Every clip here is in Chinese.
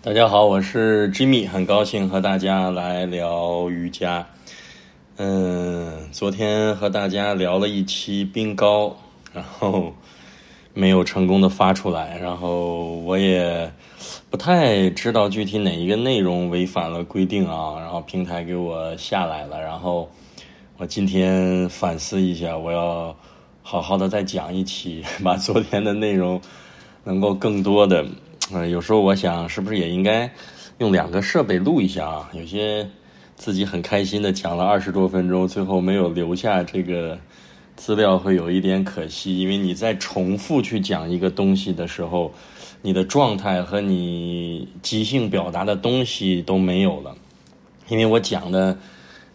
大家好，我是 Jimmy，很高兴和大家来聊瑜伽。嗯，昨天和大家聊了一期冰糕，然后没有成功的发出来，然后我也不太知道具体哪一个内容违反了规定啊，然后平台给我下来了，然后我今天反思一下，我要好好的再讲一期，把昨天的内容能够更多的。嗯，有时候我想，是不是也应该用两个设备录一下啊？有些自己很开心的讲了二十多分钟，最后没有留下这个资料，会有一点可惜。因为你在重复去讲一个东西的时候，你的状态和你即兴表达的东西都没有了。因为我讲的，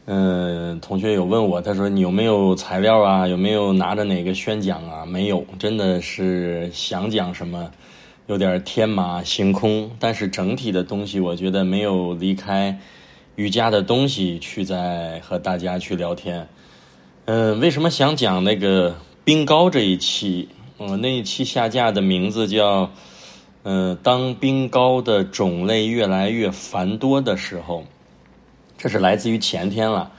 嗯，同学有问我，他说你有没有材料啊？有没有拿着哪个宣讲啊？没有，真的是想讲什么。有点天马行空，但是整体的东西，我觉得没有离开瑜伽的东西去在和大家去聊天。嗯，为什么想讲那个冰糕这一期？嗯，那一期下架的名字叫“嗯，当冰糕的种类越来越繁多的时候”。这是来自于前天了，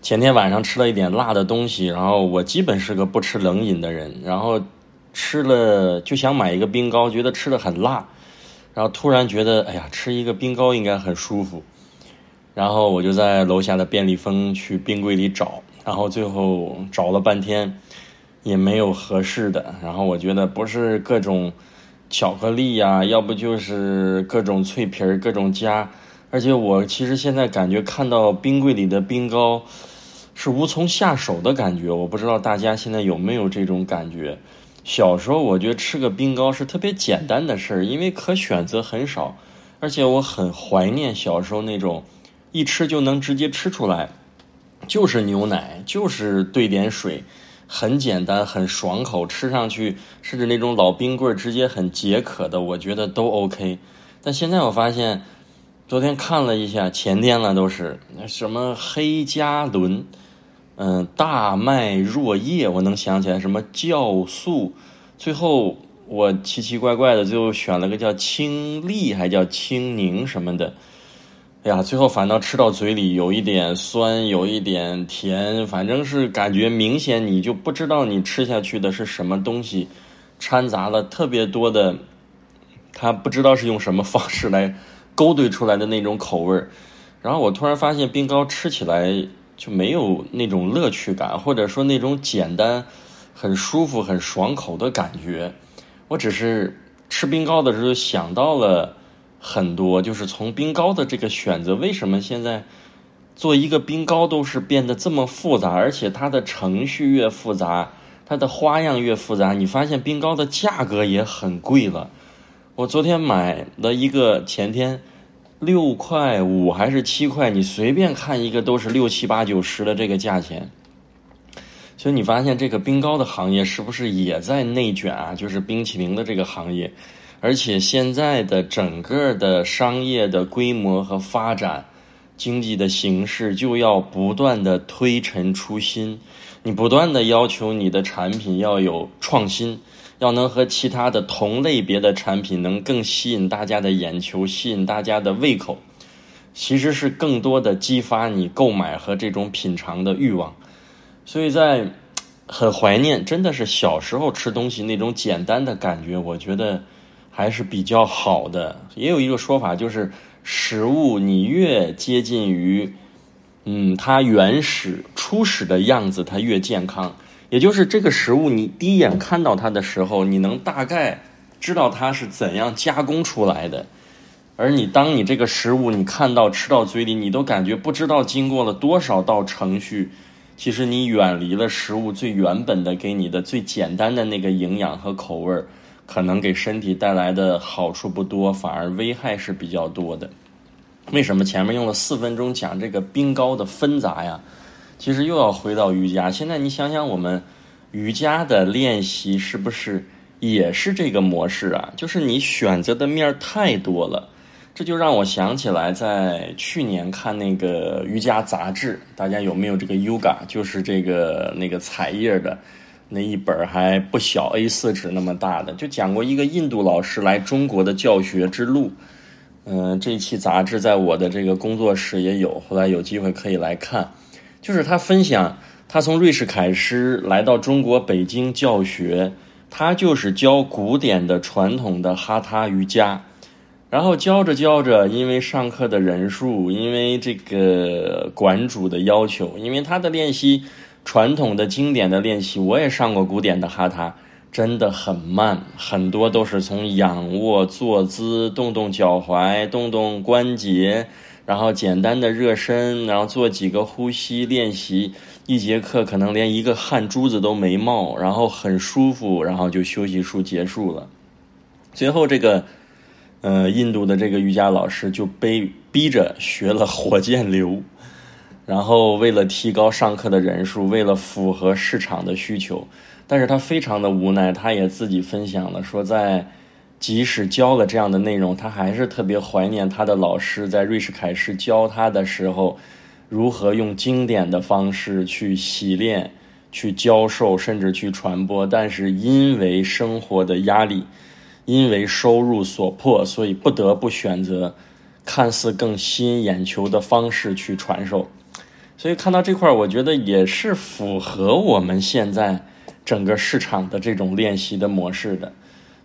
前天晚上吃了一点辣的东西，然后我基本是个不吃冷饮的人，然后。吃了就想买一个冰糕，觉得吃的很辣，然后突然觉得哎呀，吃一个冰糕应该很舒服，然后我就在楼下的便利蜂去冰柜里找，然后最后找了半天也没有合适的，然后我觉得不是各种巧克力呀，要不就是各种脆皮儿各种夹，而且我其实现在感觉看到冰柜里的冰糕是无从下手的感觉，我不知道大家现在有没有这种感觉。小时候我觉得吃个冰糕是特别简单的事儿，因为可选择很少，而且我很怀念小时候那种一吃就能直接吃出来，就是牛奶，就是兑点水，很简单很爽口，吃上去甚至那种老冰棍直接很解渴的，我觉得都 OK。但现在我发现，昨天看了一下，前天了都是什么黑加仑。嗯，大麦若叶，我能想起来什么酵素，最后我奇奇怪怪的最后选了个叫清丽，还叫青柠什么的，哎呀，最后反倒吃到嘴里有一点酸，有一点甜，反正是感觉明显你就不知道你吃下去的是什么东西，掺杂了特别多的，他不知道是用什么方式来勾兑出来的那种口味儿，然后我突然发现冰糕吃起来。就没有那种乐趣感，或者说那种简单、很舒服、很爽口的感觉。我只是吃冰糕的时候想到了很多，就是从冰糕的这个选择，为什么现在做一个冰糕都是变得这么复杂，而且它的程序越复杂，它的花样越复杂。你发现冰糕的价格也很贵了。我昨天买了一个，前天。六块五还是七块？你随便看一个都是六七八九十的这个价钱。所以你发现这个冰糕的行业是不是也在内卷啊？就是冰淇淋的这个行业，而且现在的整个的商业的规模和发展，经济的形式就要不断的推陈出新，你不断的要求你的产品要有创新。要能和其他的同类别的产品能更吸引大家的眼球，吸引大家的胃口，其实是更多的激发你购买和这种品尝的欲望。所以在很怀念，真的是小时候吃东西那种简单的感觉，我觉得还是比较好的。也有一个说法，就是食物你越接近于嗯它原始初始的样子，它越健康。也就是这个食物，你第一眼看到它的时候，你能大概知道它是怎样加工出来的。而你当你这个食物你看到吃到嘴里，你都感觉不知道经过了多少道程序。其实你远离了食物最原本的给你的最简单的那个营养和口味，可能给身体带来的好处不多，反而危害是比较多的。为什么前面用了四分钟讲这个冰糕的纷杂呀？其实又要回到瑜伽。现在你想想，我们瑜伽的练习是不是也是这个模式啊？就是你选择的面太多了，这就让我想起来，在去年看那个瑜伽杂志，大家有没有这个 Yoga？就是这个那个彩页的那一本还不小，A4 纸那么大的，就讲过一个印度老师来中国的教学之路。嗯，这期杂志在我的这个工作室也有，后来有机会可以来看。就是他分享，他从瑞士凯诗来到中国北京教学，他就是教古典的传统的哈他瑜伽。然后教着教着，因为上课的人数，因为这个馆主的要求，因为他的练习传统的经典的练习，我也上过古典的哈他。真的很慢，很多都是从仰卧坐姿，动动脚踝，动动关节，然后简单的热身，然后做几个呼吸练习。一节课可能连一个汗珠子都没冒，然后很舒服，然后就休息术结束了。最后这个，呃，印度的这个瑜伽老师就被逼着学了火箭流，然后为了提高上课的人数，为了符合市场的需求。但是他非常的无奈，他也自己分享了，说在即使教了这样的内容，他还是特别怀念他的老师在瑞士凯诗教他的时候，如何用经典的方式去洗练、去教授，甚至去传播。但是因为生活的压力，因为收入所迫，所以不得不选择看似更吸引眼球的方式去传授。所以看到这块，我觉得也是符合我们现在。整个市场的这种练习的模式的，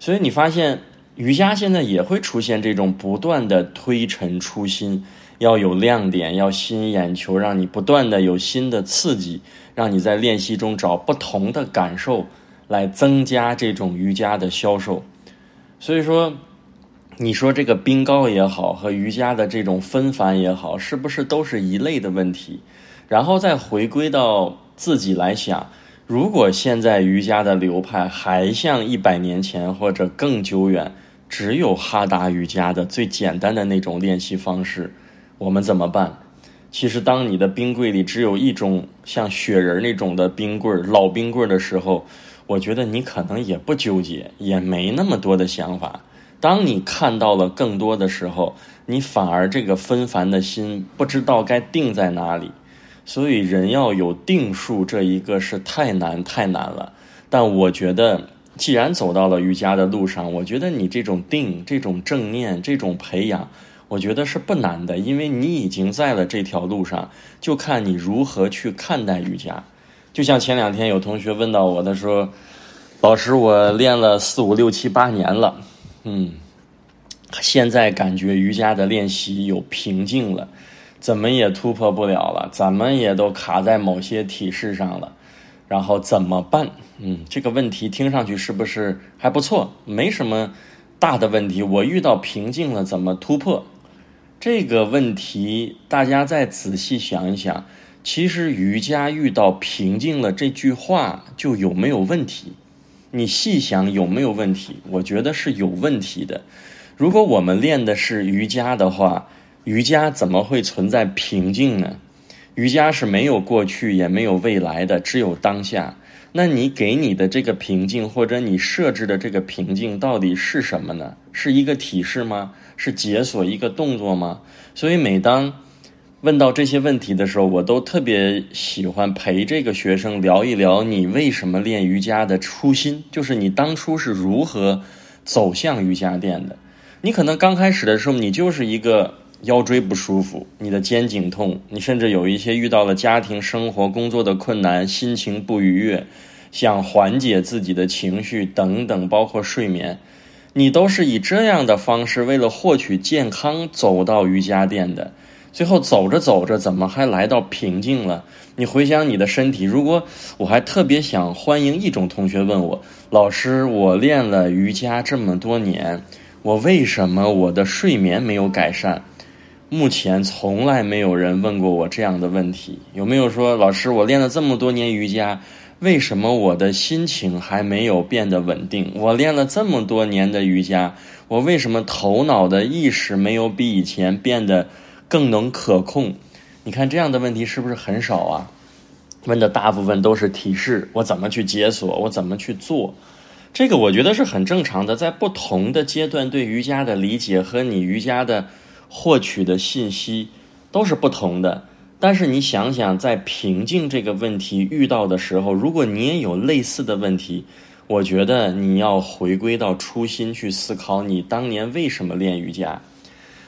所以你发现瑜伽现在也会出现这种不断的推陈出新，要有亮点，要吸引眼球，让你不断的有新的刺激，让你在练习中找不同的感受，来增加这种瑜伽的销售。所以说，你说这个冰糕也好，和瑜伽的这种纷繁也好，是不是都是一类的问题？然后再回归到自己来想。如果现在瑜伽的流派还像一百年前或者更久远，只有哈达瑜伽的最简单的那种练习方式，我们怎么办？其实，当你的冰柜里只有一种像雪人那种的冰棍老冰棍的时候，我觉得你可能也不纠结，也没那么多的想法。当你看到了更多的时候，你反而这个纷繁的心不知道该定在哪里。所以人要有定数，这一个是太难太难了。但我觉得，既然走到了瑜伽的路上，我觉得你这种定、这种正念、这种培养，我觉得是不难的，因为你已经在了这条路上，就看你如何去看待瑜伽。就像前两天有同学问到我，他说：“老师，我练了四五六七八年了，嗯，现在感觉瑜伽的练习有瓶颈了。”怎么也突破不了了，怎么也都卡在某些体式上了，然后怎么办？嗯，这个问题听上去是不是还不错？没什么大的问题。我遇到瓶颈了，怎么突破？这个问题大家再仔细想一想，其实瑜伽遇到瓶颈了这句话就有没有问题？你细想有没有问题？我觉得是有问题的。如果我们练的是瑜伽的话。瑜伽怎么会存在瓶颈呢？瑜伽是没有过去也没有未来的，只有当下。那你给你的这个瓶颈，或者你设置的这个瓶颈，到底是什么呢？是一个体式吗？是解锁一个动作吗？所以每当问到这些问题的时候，我都特别喜欢陪这个学生聊一聊你为什么练瑜伽的初心，就是你当初是如何走向瑜伽垫的。你可能刚开始的时候，你就是一个。腰椎不舒服，你的肩颈痛，你甚至有一些遇到了家庭生活、工作的困难，心情不愉悦，想缓解自己的情绪等等，包括睡眠，你都是以这样的方式为了获取健康走到瑜伽垫的。最后走着走着，怎么还来到平静了？你回想你的身体，如果我还特别想欢迎一种同学问我，老师，我练了瑜伽这么多年，我为什么我的睡眠没有改善？目前从来没有人问过我这样的问题，有没有说老师，我练了这么多年瑜伽，为什么我的心情还没有变得稳定？我练了这么多年的瑜伽，我为什么头脑的意识没有比以前变得更能可控？你看这样的问题是不是很少啊？问的大部分都是提示我怎么去解锁，我怎么去做？这个我觉得是很正常的，在不同的阶段对瑜伽的理解和你瑜伽的。获取的信息都是不同的，但是你想想，在瓶颈这个问题遇到的时候，如果你也有类似的问题，我觉得你要回归到初心去思考，你当年为什么练瑜伽？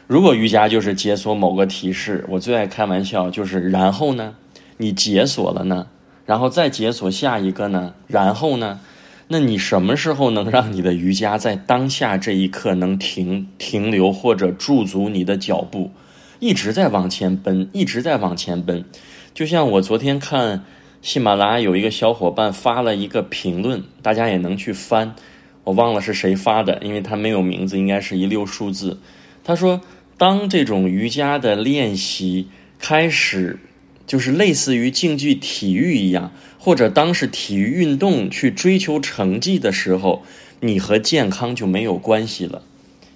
如果瑜伽就是解锁某个提示，我最爱开玩笑就是然后呢，你解锁了呢，然后再解锁下一个呢，然后呢，那你什么时候能让你的瑜伽在当下这一刻能停停留或者驻足你的脚步，一直在往前奔，一直在往前奔，就像我昨天看喜马拉雅有一个小伙伴发了一个评论，大家也能去翻，我忘了是谁发的，因为他没有名字，应该是一溜数字。他说。当这种瑜伽的练习开始，就是类似于竞技体育一样，或者当是体育运动去追求成绩的时候，你和健康就没有关系了。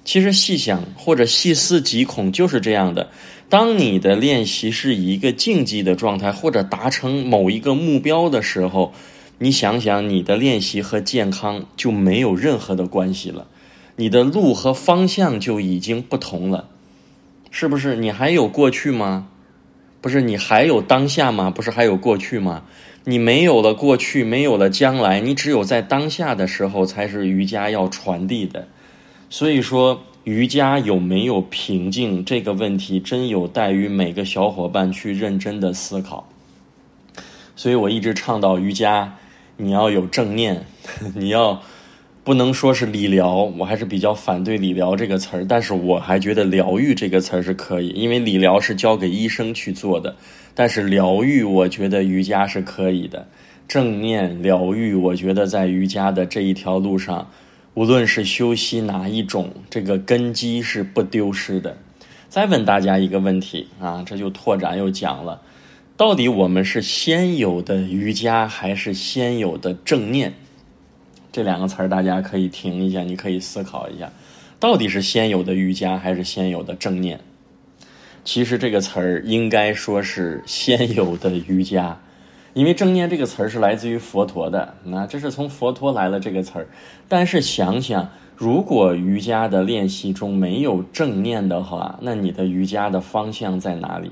其实细想或者细思极恐就是这样的。当你的练习是一个竞技的状态，或者达成某一个目标的时候，你想想你的练习和健康就没有任何的关系了，你的路和方向就已经不同了。是不是你还有过去吗？不是你还有当下吗？不是还有过去吗？你没有了过去，没有了将来，你只有在当下的时候才是瑜伽要传递的。所以说，瑜伽有没有平静这个问题，真有待于每个小伙伴去认真的思考。所以我一直倡导瑜伽，你要有正念，你要。不能说是理疗，我还是比较反对理疗这个词儿。但是我还觉得疗愈这个词儿是可以，因为理疗是交给医生去做的。但是疗愈，我觉得瑜伽是可以的。正念疗愈，我觉得在瑜伽的这一条路上，无论是修习哪一种，这个根基是不丢失的。再问大家一个问题啊，这就拓展又讲了，到底我们是先有的瑜伽，还是先有的正念？这两个词儿大家可以停一下，你可以思考一下，到底是先有的瑜伽还是先有的正念？其实这个词儿应该说是先有的瑜伽，因为正念这个词儿是来自于佛陀的，那这是从佛陀来了这个词儿。但是想想，如果瑜伽的练习中没有正念的话，那你的瑜伽的方向在哪里？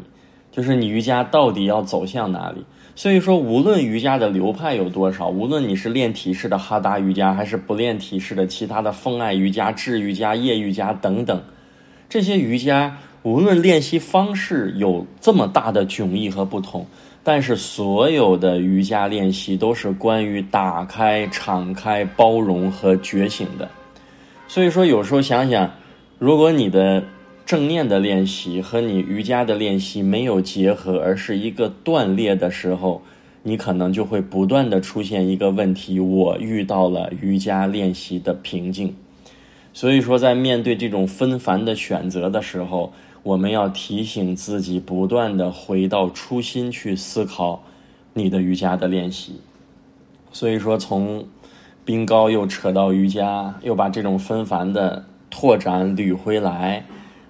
就是你瑜伽到底要走向哪里？所以说，无论瑜伽的流派有多少，无论你是练体式的哈达瑜伽，还是不练体式的其他的风爱瑜伽、智瑜伽、夜瑜伽等等，这些瑜伽无论练习方式有这么大的迥异和不同，但是所有的瑜伽练习都是关于打开、敞开、包容和觉醒的。所以说，有时候想想，如果你的。正念的练习和你瑜伽的练习没有结合，而是一个断裂的时候，你可能就会不断的出现一个问题：我遇到了瑜伽练习的瓶颈。所以说，在面对这种纷繁的选择的时候，我们要提醒自己，不断的回到初心去思考你的瑜伽的练习。所以说，从冰糕又扯到瑜伽，又把这种纷繁的拓展捋回来。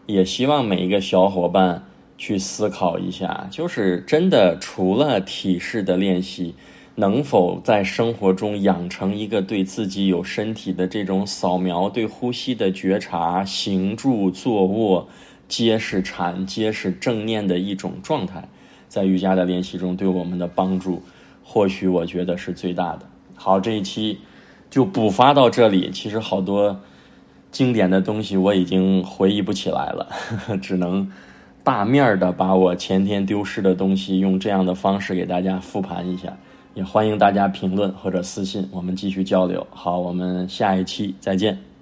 也希望每一个小伙伴去思考一下，就是真的除了体式的练习，能否在生活中养成一个对自己有身体的这种扫描、对呼吸的觉察、行住坐卧皆是禅、皆是正念的一种状态，在瑜伽的练习中对我们的帮助，或许我觉得是最大的。好，这一期就补发到这里。其实好多。经典的东西我已经回忆不起来了，只能大面的把我前天丢失的东西用这样的方式给大家复盘一下。也欢迎大家评论或者私信，我们继续交流。好，我们下一期再见。